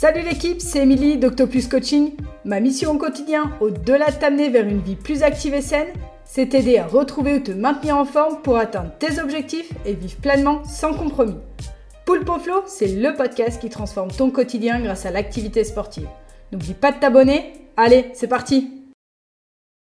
Salut l'équipe, c'est Émilie d'Octopus Coaching. Ma mission au quotidien, au-delà de t'amener vers une vie plus active et saine, c'est t'aider à retrouver ou te maintenir en forme pour atteindre tes objectifs et vivre pleinement sans compromis. Poule Flow, c'est le podcast qui transforme ton quotidien grâce à l'activité sportive. N'oublie pas de t'abonner. Allez, c'est parti